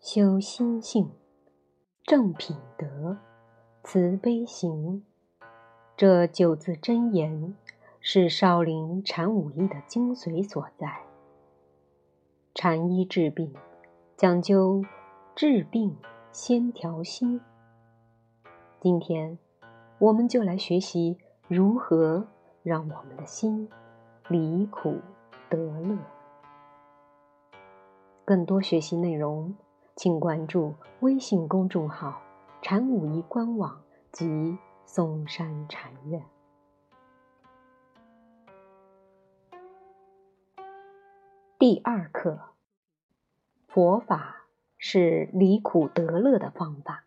修心性，正品德，慈悲行，这九字真言是少林禅武艺的精髓所在。禅医治病，讲究治病先调心。今天，我们就来学习如何让我们的心离苦得乐。更多学习内容。请关注微信公众号“禅武一”官网及嵩山禅院。第二课：佛法是离苦得乐的方法。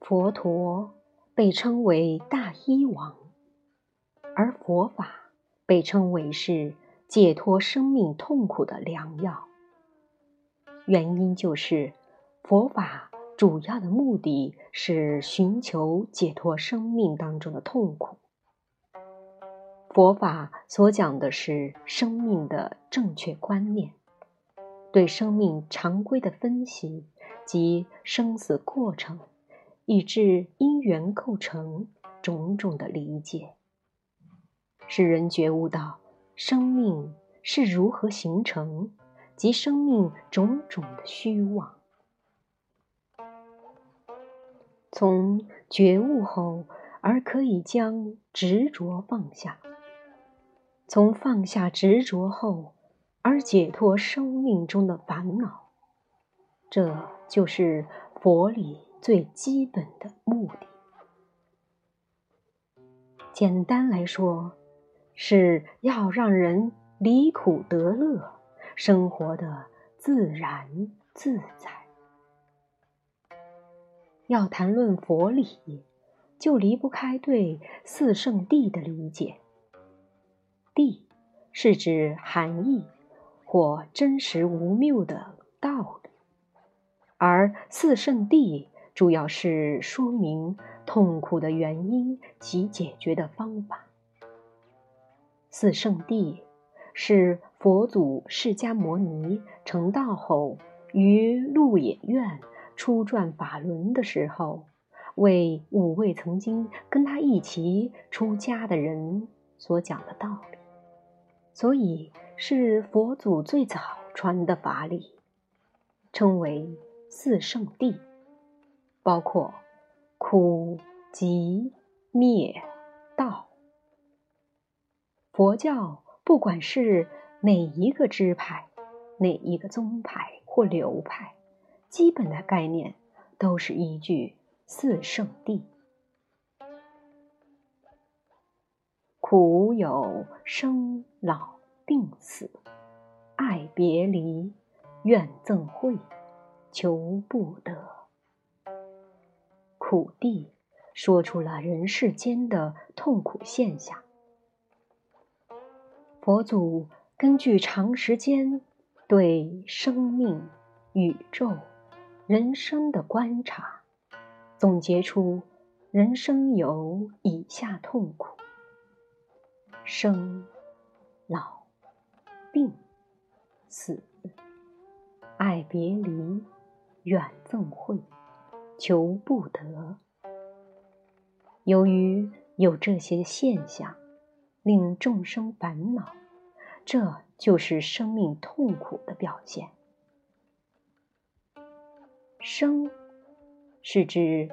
佛陀被称为大医王。而佛法被称为是解脱生命痛苦的良药，原因就是佛法主要的目的是寻求解脱生命当中的痛苦。佛法所讲的是生命的正确观念，对生命常规的分析及生死过程，以致因缘构成种种的理解。使人觉悟到生命是如何形成，及生命种种的虚妄。从觉悟后，而可以将执着放下；从放下执着后，而解脱生命中的烦恼。这就是佛理最基本的目的。简单来说。是要让人离苦得乐，生活的自然自在。要谈论佛理，就离不开对四圣谛的理解。谛是指含义或真实无谬的道理，而四圣谛主要是说明痛苦的原因及解决的方法。四圣谛是佛祖释迦牟尼成道后，于鹿野苑初转法轮的时候，为五位曾经跟他一起出家的人所讲的道理，所以是佛祖最早传的法理，称为四圣谛，包括苦、集、灭、道。佛教不管是哪一个支派、哪一个宗派或流派，基本的概念都是依据四圣谛。苦有生老病死、爱别离、怨憎会、求不得。苦谛说出了人世间的痛苦现象。佛祖根据长时间对生命、宇宙、人生的观察，总结出人生有以下痛苦：生、老、病、死、爱别离、怨憎会、求不得。由于有这些现象。令众生烦恼，这就是生命痛苦的表现。生是指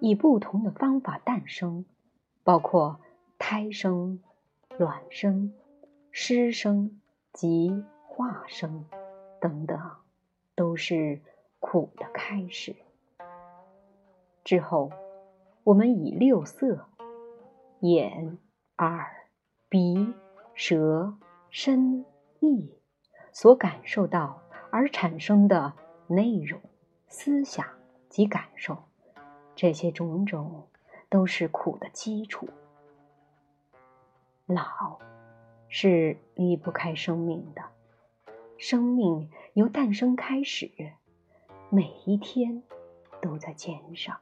以不同的方法诞生，包括胎生、卵生、湿生及化生等等，都是苦的开始。之后，我们以六色——眼、耳。鼻、舌、身、意所感受到而产生的内容、思想及感受，这些种种都是苦的基础。老是离不开生命的，生命由诞生开始，每一天都在减少，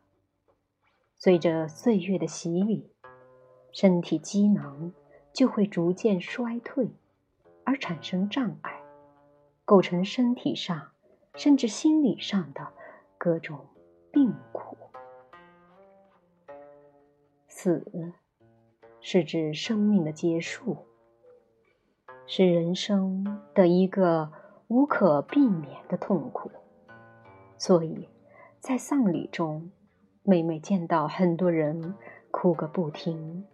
随着岁月的洗礼，身体机能就会逐渐衰退，而产生障碍，构成身体上甚至心理上的各种病苦。死是指生命的结束，是人生的一个无可避免的痛苦。所以，在丧礼中，每每见到很多人哭个不停，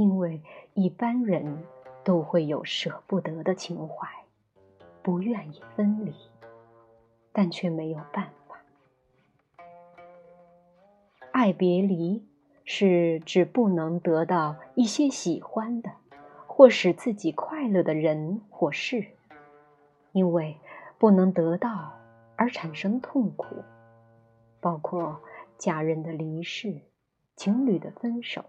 因为一般人都会有舍不得的情怀，不愿意分离，但却没有办法。爱别离是指不能得到一些喜欢的或使自己快乐的人或事，因为不能得到。而产生痛苦，包括家人的离世、情侣的分手、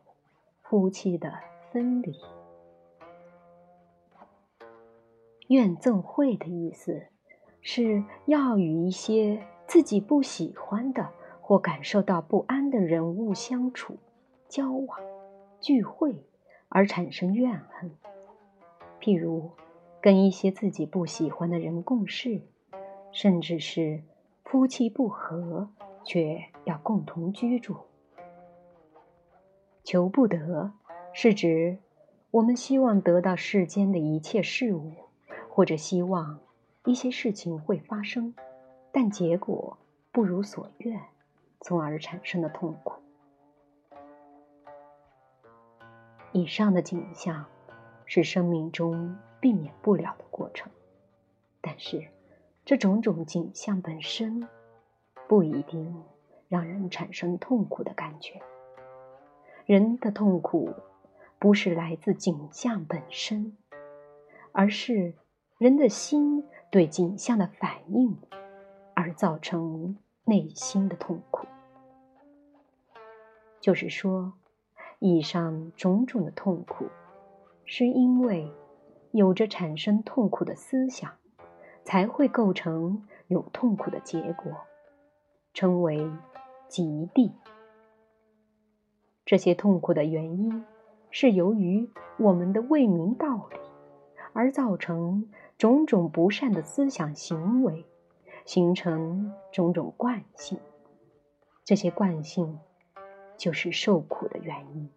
夫妻的分离。怨憎会的意思是要与一些自己不喜欢的或感受到不安的人物相处、交往、聚会而产生怨恨。譬如，跟一些自己不喜欢的人共事。甚至是夫妻不和，却要共同居住。求不得，是指我们希望得到世间的一切事物，或者希望一些事情会发生，但结果不如所愿，从而产生的痛苦。以上的景象是生命中避免不了的过程，但是。这种种景象本身不一定让人产生痛苦的感觉。人的痛苦不是来自景象本身，而是人的心对景象的反应而造成内心的痛苦。就是说，以上种种的痛苦，是因为有着产生痛苦的思想。才会构成有痛苦的结果，称为极地。这些痛苦的原因是由于我们的未明道理，而造成种种不善的思想行为，形成种种惯性。这些惯性就是受苦的原因。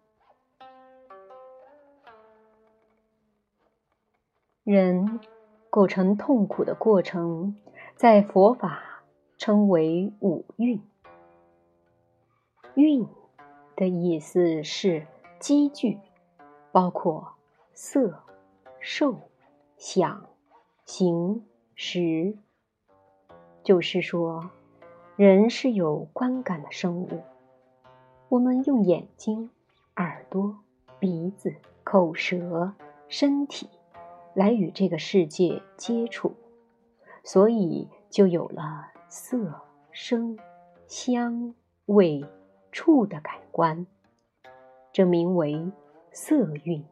人。构成痛苦的过程，在佛法称为五蕴。蕴的意思是积聚，包括色、受、想、行、识。就是说，人是有观感的生物，我们用眼睛、耳朵、鼻子、口舌、身体。来与这个世界接触，所以就有了色、声、香、味、触的感官，这名为色蕴。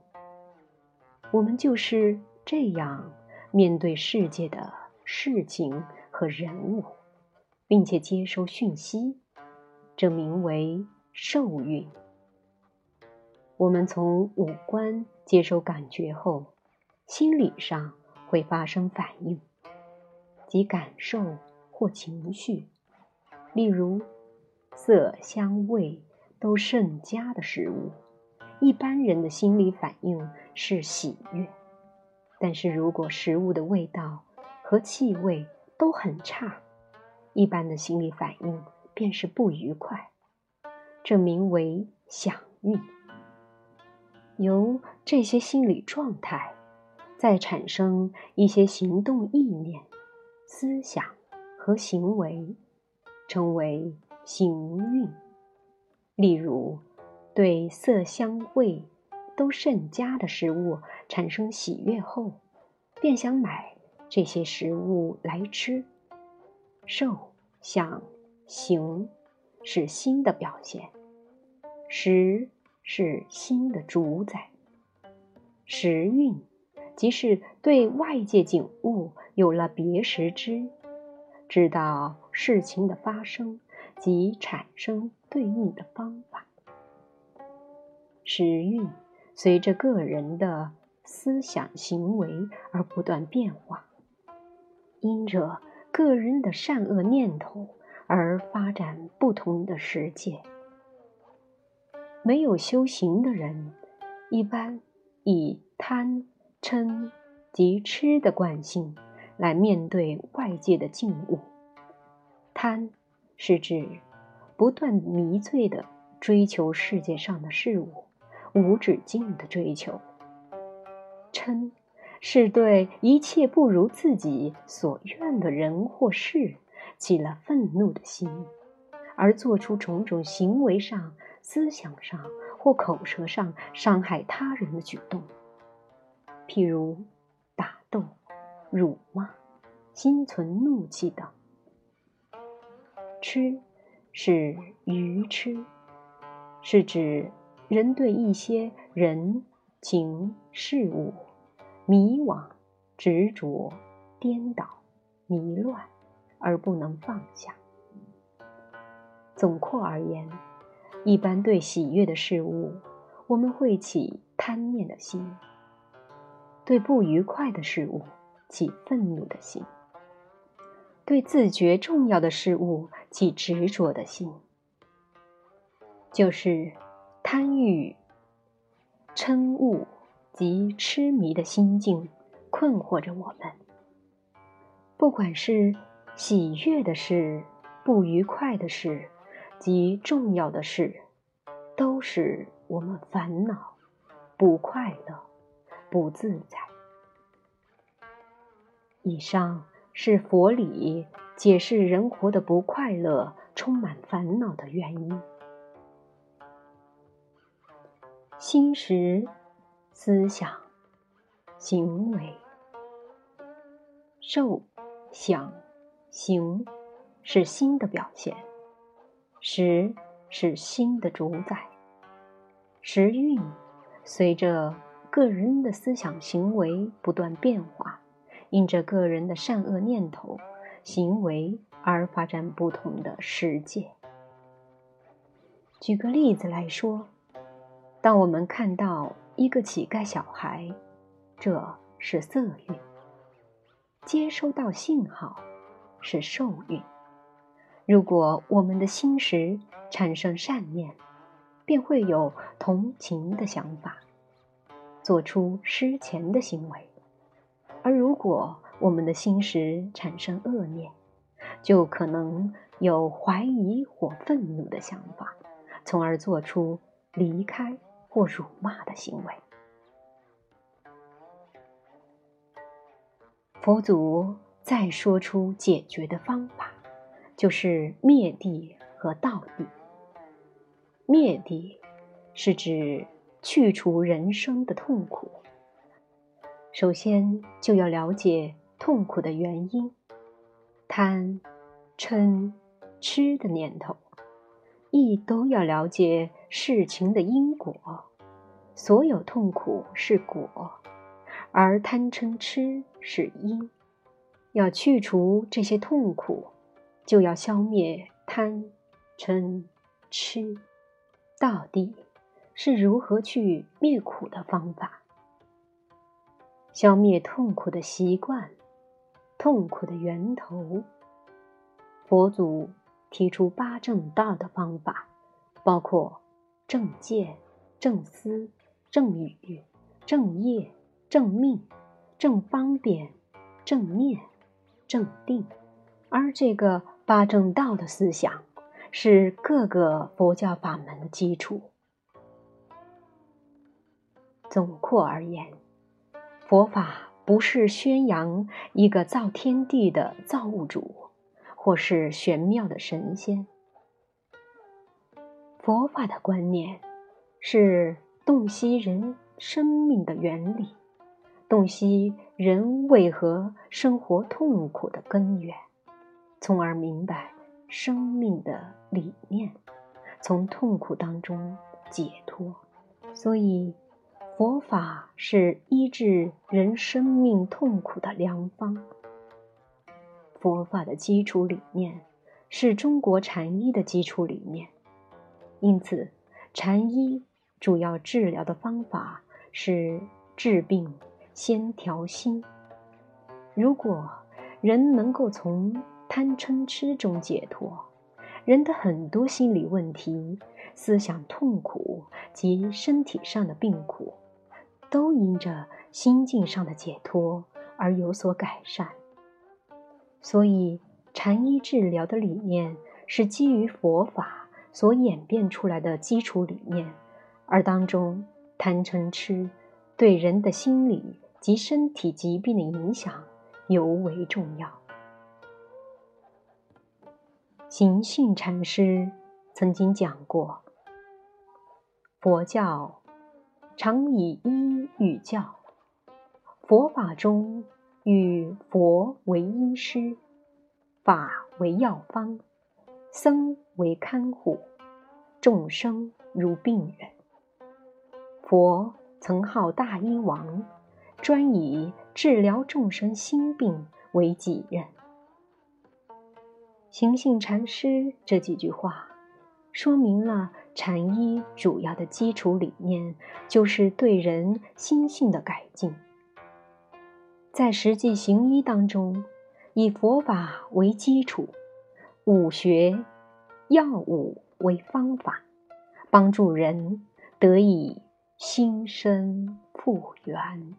我们就是这样面对世界的事情和人物，并且接收讯息，这名为受蕴。我们从五官接收感觉后。心理上会发生反应，即感受或情绪。例如，色香味都甚佳的食物，一般人的心理反应是喜悦；但是如果食物的味道和气味都很差，一般的心理反应便是不愉快。这名为享欲。由这些心理状态。再产生一些行动意念、思想和行为，称为行运。例如，对色香味都甚佳的食物产生喜悦后，便想买这些食物来吃。受、想、行是心的表现，识是心的主宰，时运。即是对外界景物有了别识知，知道事情的发生及产生对应的方法。时运随着个人的思想行为而不断变化，因着个人的善恶念头而发展不同的世界。没有修行的人，一般以贪、嗔及痴的惯性来面对外界的境物。贪是指不断迷醉的追求世界上的事物，无止境的追求；嗔是对一切不如自己所愿的人或事起了愤怒的心，而做出种种行为上。思想上或口舌上伤害他人的举动，譬如打斗、辱骂、心存怒气等。痴是愚痴，是指人对一些人情事物迷惘、执着、颠倒、迷乱而不能放下。总括而言。一般对喜悦的事物，我们会起贪念的心；对不愉快的事物起愤怒的心；对自觉重要的事物起执着的心。就是贪欲、嗔恶及痴迷的心境困惑着我们。不管是喜悦的事、不愉快的事。及重要的事，都使我们烦恼、不快乐、不自在。以上是佛理解释人活得不快乐、充满烦恼的原因。心识、思想、行为、受、想、行，是心的表现。识是心的主宰，时运随着个人的思想行为不断变化，因着个人的善恶念头行为而发展不同的世界。举个例子来说，当我们看到一个乞丐小孩，这是色欲；接收到信号是受运。如果我们的心识产生善念，便会有同情的想法，做出施钱的行为；而如果我们的心识产生恶念，就可能有怀疑或愤怒的想法，从而做出离开或辱骂的行为。佛祖再说出解决的方法。就是灭地和道地。灭地是指去除人生的痛苦。首先就要了解痛苦的原因，贪、嗔、痴的念头，亦都要了解事情的因果。所有痛苦是果，而贪嗔痴是因。要去除这些痛苦。就要消灭贪、嗔、痴，到底是如何去灭苦的方法？消灭痛苦的习惯，痛苦的源头。佛祖提出八正道的方法，包括正见、正思、正语、正业、正命、正方便、正念、正定，而这个。八正道的思想是各个佛教法门的基础。总括而言，佛法不是宣扬一个造天地的造物主，或是玄妙的神仙。佛法的观念是洞悉人生命的原理，洞悉人为何生活痛苦的根源。从而明白生命的理念，从痛苦当中解脱。所以，佛法是医治人生命痛苦的良方。佛法的基础理念是中国禅医的基础理念。因此，禅医主要治疗的方法是治病先调心。如果人能够从贪嗔痴中解脱，人的很多心理问题、思想痛苦及身体上的病苦，都因着心境上的解脱而有所改善。所以，禅医治疗的理念是基于佛法。所演变出来的基础理念，而当中贪嗔痴对人的心理及身体疾病的影响尤为重要。行训禅师曾经讲过：“佛教常以医喻教，佛法中与佛为医师，法为药方。”僧为看护，众生如病人。佛曾号大医王，专以治疗众生心病为己任。行信禅师这几句话，说明了禅医主要的基础理念就是对人心性的改进。在实际行医当中，以佛法为基础。武学、药物为方法，帮助人得以心生复原。